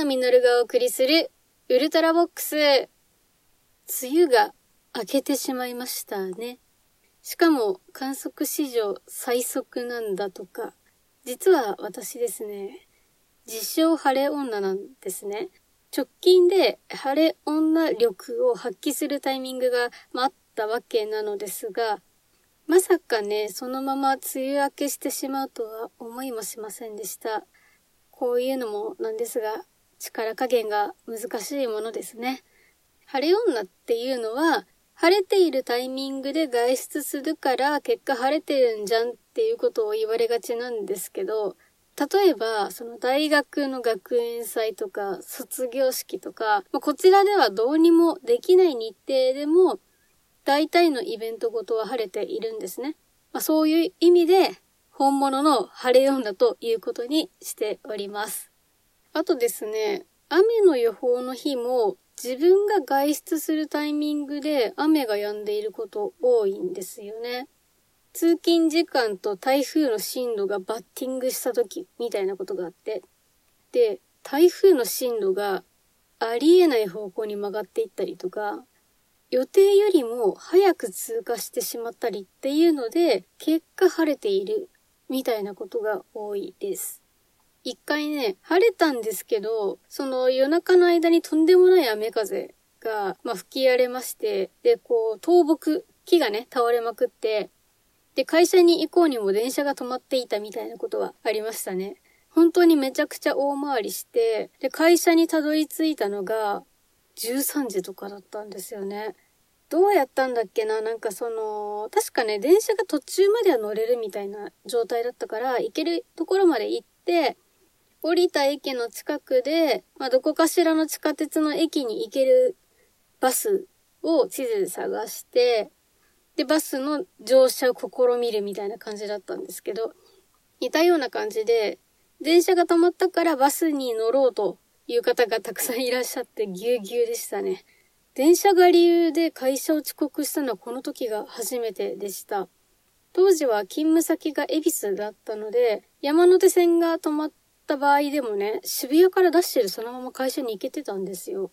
野実がお送りするウルトラボックス。梅雨が明けてしまいましたね。しかも観測史上最速なんだとか。実は私ですね、自称晴れ女なんですね。直近で晴れ女力を発揮するタイミングが、まあ、ったわけなのですが、まさかね、そのまま梅雨明けしてしまうとは思いもしませんでした。こういうのもなんですが、力加減が難しいものですね。晴れ女っていうのは、晴れているタイミングで外出するから結果晴れてるんじゃんっていうことを言われがちなんですけど、例えば、その大学の学園祭とか卒業式とか、まあ、こちらではどうにもできない日程でも、大体のイベントごとは晴れているんですね。まあ、そういう意味で、本物の晴れ女ということにしております。あとですね、雨の予報の日も自分が外出するタイミングで雨が止んでいること多いんですよね。通勤時間と台風の進路がバッティングした時みたいなことがあって。で、台風の進路がありえない方向に曲がっていったりとか、予定よりも早く通過してしまったりっていうので、結果晴れているみたいなことが多いです。一回ね、晴れたんですけど、その夜中の間にとんでもない雨風が、まあ、吹き荒れまして、で、こう、倒木、木がね、倒れまくって、で、会社に行こうにも電車が止まっていたみたいなことはありましたね。本当にめちゃくちゃ大回りして、で、会社にたどり着いたのが、13時とかだったんですよね。どうやったんだっけな？なんかその、確かね、電車が途中までは乗れるみたいな状態だったから、行けるところまで行って、降りた駅の近くで、まあ、どこかしらの地下鉄の駅に行けるバスを地図で探して、で、バスの乗車を試みるみたいな感じだったんですけど、似たような感じで、電車が止まったからバスに乗ろうという方がたくさんいらっしゃってぎゅうぎゅうでしたね。電車が理由で会社を遅刻したのはこの時が初めてでした。当時は勤務先が恵比寿だったので、山手線が止まっった場合でもね、渋谷から出してるそのまま会社に行けてたんですよ。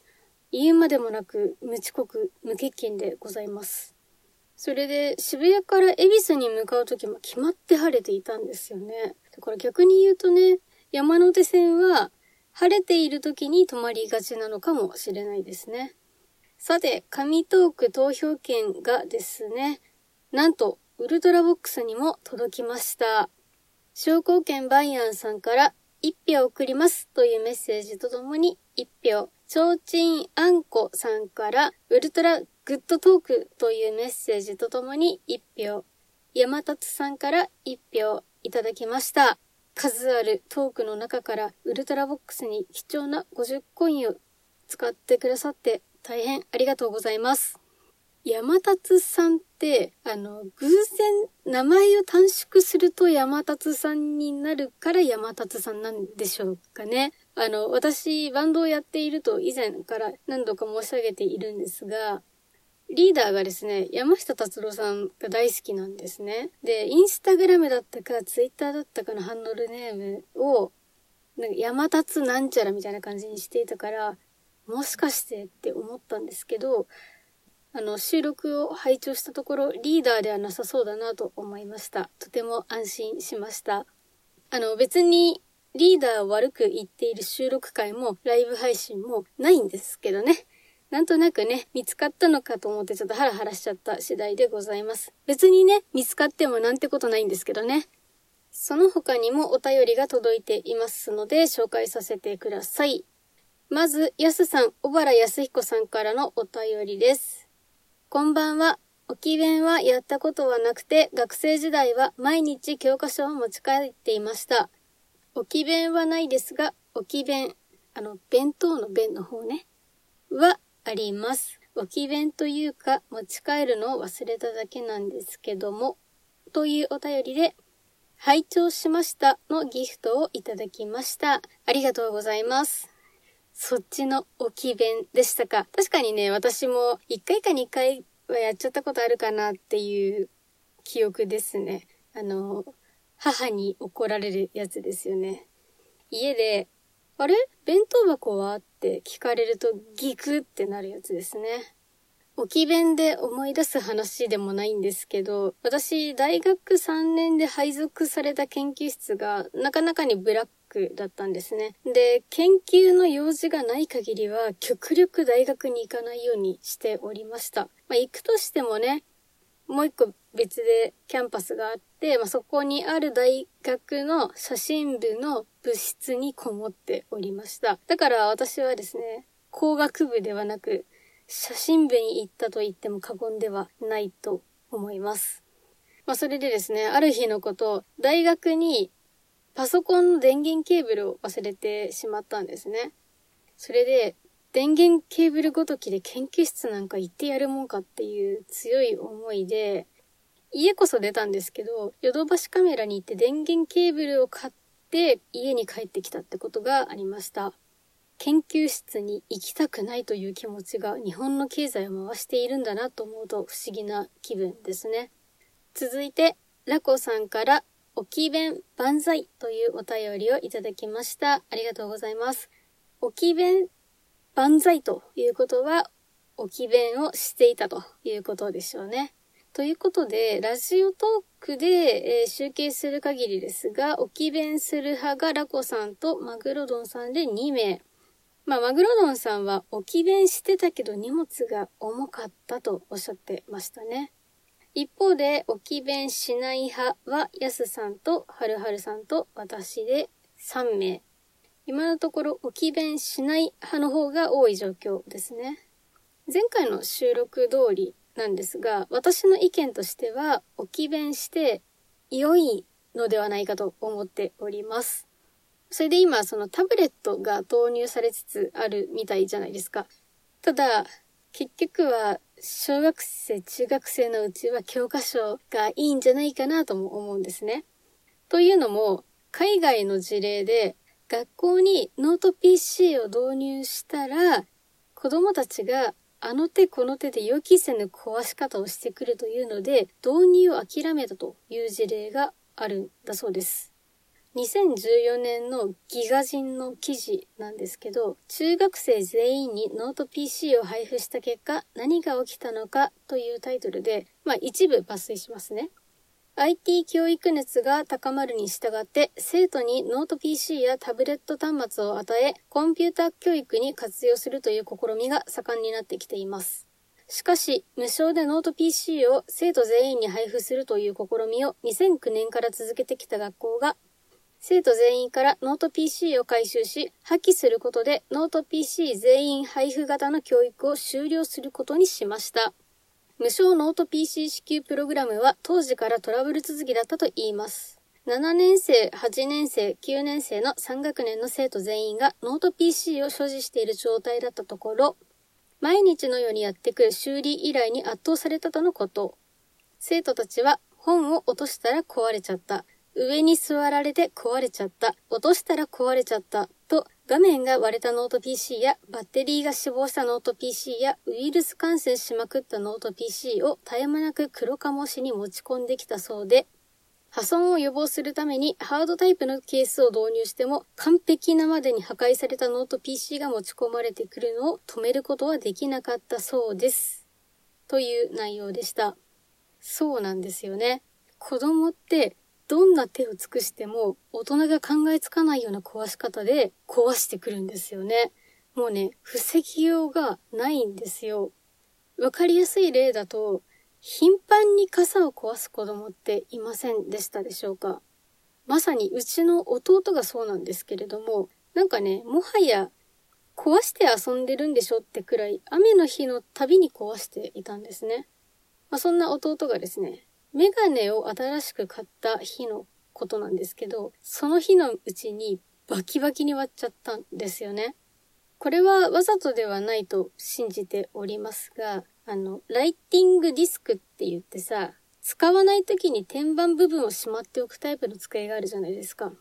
言うまでもなく無遅刻、無欠勤でございます。それで渋谷から恵比寿に向かう時も決まって晴れていたんですよね。だから逆に言うとね、山手線は晴れている時に止まりがちなのかもしれないですね。さて、紙トーク投票券がですね、なんと、ウルトラボックスにも届きました。商工券バイアンさんから1票送りますというメッセージとともに1票、ちょうちんあんこさんからウルトラグッドトークというメッセージとともに1票、山立さんから1票いただきました。数あるトークの中からウルトラボックスに貴重な50コインを使ってくださって大変ありがとうございます。山立さんって、あの、偶然名前を短縮すると山立さんになるから山立さんなんでしょうかね。あの、私、バンドをやっていると以前から何度か申し上げているんですが、リーダーがですね、山下達郎さんが大好きなんですね。で、インスタグラムだったか、ツイッターだったかのハンドルネームを、なんか山立なんちゃらみたいな感じにしていたから、もしかしてって思ったんですけど、あの、収録を拝聴したところ、リーダーではなさそうだなと思いました。とても安心しました。あの、別にリーダーを悪く言っている収録会もライブ配信もないんですけどね。なんとなくね、見つかったのかと思ってちょっとハラハラしちゃった次第でございます。別にね、見つかってもなんてことないんですけどね。その他にもお便りが届いていますので紹介させてください。まず、やすさん、小原康彦さんからのお便りです。こんばんは。置き弁はやったことはなくて、学生時代は毎日教科書を持ち帰っていました。置き弁はないですが、置き弁、あの、弁当の弁の方ね、はあります。置き弁というか、持ち帰るのを忘れただけなんですけども、というお便りで、拝聴しましたのギフトをいただきました。ありがとうございます。そっちの置き弁でしたか？確かにね、私も1回か2回はやっちゃったことあるかなっていう記憶ですね。あの、母に怒られるやつですよね。家であれ？弁当箱は？って聞かれるとギクってなるやつですね。置き弁で思い出す話でもないんですけど、私、大学3年で配属された研究室がなかなかにブラッだったんですね。で、研究の用事がない限りは極力大学に行かないようにしておりました。まあ、行くとしてもね、もう一個別でキャンパスがあって、まあ、そこにある大学の写真部の部室にこもっておりました。だから私はですね、工学部ではなく、写真部に行ったと言っても過言ではないと思います。まあそれでですね、ある日のこと、大学にパソコンの電源ケーブルを忘れてしまったんですね。それで、電源ケーブルごときで研究室なんか行ってやるもんかっていう強い思いで、家こそ出たんですけど、ヨドバシカメラに行って電源ケーブルを買って家に帰ってきたってことがありました。研究室に行きたくないという気持ちが日本の経済を回しているんだなと思うと不思議な気分ですね。続いて、ラコさんから置き弁万歳というお便りをいただきました。ありがとうございます。置き弁万歳ということは、置き弁をしていたということでしょうね。ということで、ラジオトークで、えー、集計する限りですが、置き弁する派がラコさんとマグロドンさんで2名。まあ、マグロドンさんは置き弁してたけど荷物が重かったとおっしゃってましたね。一方で、置き弁しない派は、やすさんとはるはるさんと私で3名。今のところ置き弁しない派の方が多い状況ですね。前回の収録通りなんですが、私の意見としては、置き弁して良いのではないかと思っております。それで今、そのタブレットが導入されつつあるみたいじゃないですか。ただ、結局は、小学生、中学生のうちは教科書がいいんじゃないかなとも思うんですね。というのも、海外の事例で、学校にノート PC を導入したら、子供たちがあの手この手で予期せぬ壊し方をしてくるというので、導入を諦めたという事例があるんだそうです。2014年の GIGAZINE の記事なんですけど、中学生全員にノート PC を配布した結果、何が起きたのかというタイトルで、まあ一部抜粋しますね。IT 教育熱が高まるに従って、生徒にノート PC やタブレット端末を与え、コンピューター教育に活用するという試みが盛んになってきています。しかし、無償でノート PC を生徒全員に配布するという試みを2009年から続けてきた学校が生徒全員からノート PC を回収し、破棄することでノート PC 全員配布型の教育を終了することにしました。無償ノート PC 支給プログラムは当時からトラブル続きだったと言います。7年生、8年生、9年生の3学年の生徒全員がノート PC を所持している状態だったところ、毎日のようにやってくる修理依頼に圧倒されたとのこと。生徒たちは本を落としたら壊れちゃった。上に座られて壊れちゃった。落としたら壊れちゃった。と、画面が割れたノート PC や、バッテリーが死亡したノート PC や、ウイルス感染しまくったノート PC を絶え間なく黒かもしに持ち込んできたそうで、破損を予防するためにハードタイプのケースを導入しても完璧なまでに破壊されたノート PC が持ち込まれてくるのを止めることはできなかったそうです。という内容でした。そうなんですよね。子供ってどんな手を尽くしても大人が考えつかないような壊し方で壊してくるんですよね。もうね、防ぎようがないんですよ。わかりやすい例だと、頻繁に傘を壊す子供っていませんでしたでしょうかまさにうちの弟がそうなんですけれども、なんかね、もはや壊して遊んでるんでしょってくらい雨の日のたびに壊していたんですね。まあ、そんな弟がですね、メガネを新しく買った日のことなんですけど、その日のうちにバキバキに割っちゃったんですよね。これはわざとではないと信じておりますが、あの、ライティングディスクって言ってさ、使わない時に天板部分をしまっておくタイプの机があるじゃないですか。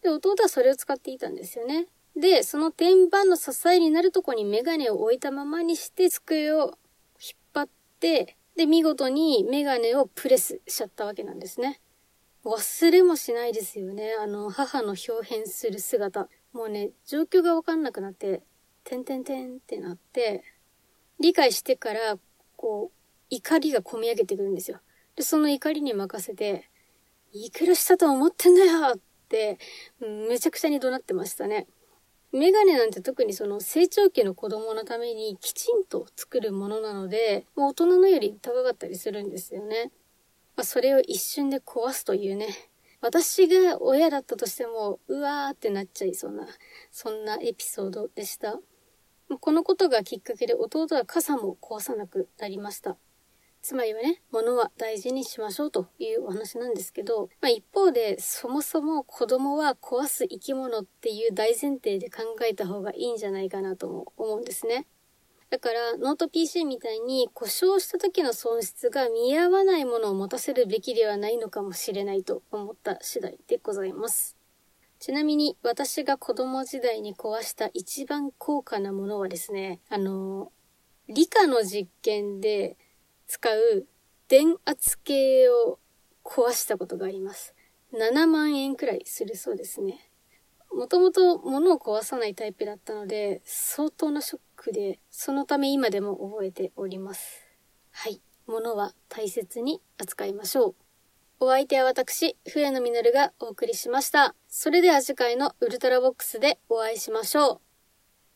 で、弟はそれを使っていたんですよね。で、その天板の支えになるとこにメガネを置いたままにして机を引っ張って、で、見事にメガネをプレスしちゃったわけなんですね。忘れもしないですよね。あの、母の表変する姿。もうね、状況がわかんなくなって、てんてんてんってなって、理解してから、こう、怒りが込み上げてくるんですよ。で、その怒りに任せて、いくらしたと思ってんだよって、めちゃくちゃに怒鳴ってましたね。メガネなんて特にその成長期の子供のためにきちんと作るものなので、もう大人のより高かったりするんですよね。まあ、それを一瞬で壊すというね。私が親だったとしても、うわーってなっちゃいそうな、そんなエピソードでした。このことがきっかけで弟は傘も壊さなくなりました。つまりはね、物は大事にしましょうというお話なんですけど、まあ、一方で、そもそも子供は壊す生き物っていう大前提で考えた方がいいんじゃないかなとも思うんですね。だから、ノート PC みたいに故障した時の損失が見合わないものを持たせるべきではないのかもしれないと思った次第でございます。ちなみに私が子供時代に壊した一番高価なものはですね、あの、理科の実験で使う電圧計を壊したことがあります。7万円くらいするそうですね。もともと物を壊さないタイプだったので、相当なショックで、そのため今でも覚えております。はい。物は大切に扱いましょう。お相手は私、笛野実がお送りしました。それでは次回のウルトラボックスでお会いしましょう。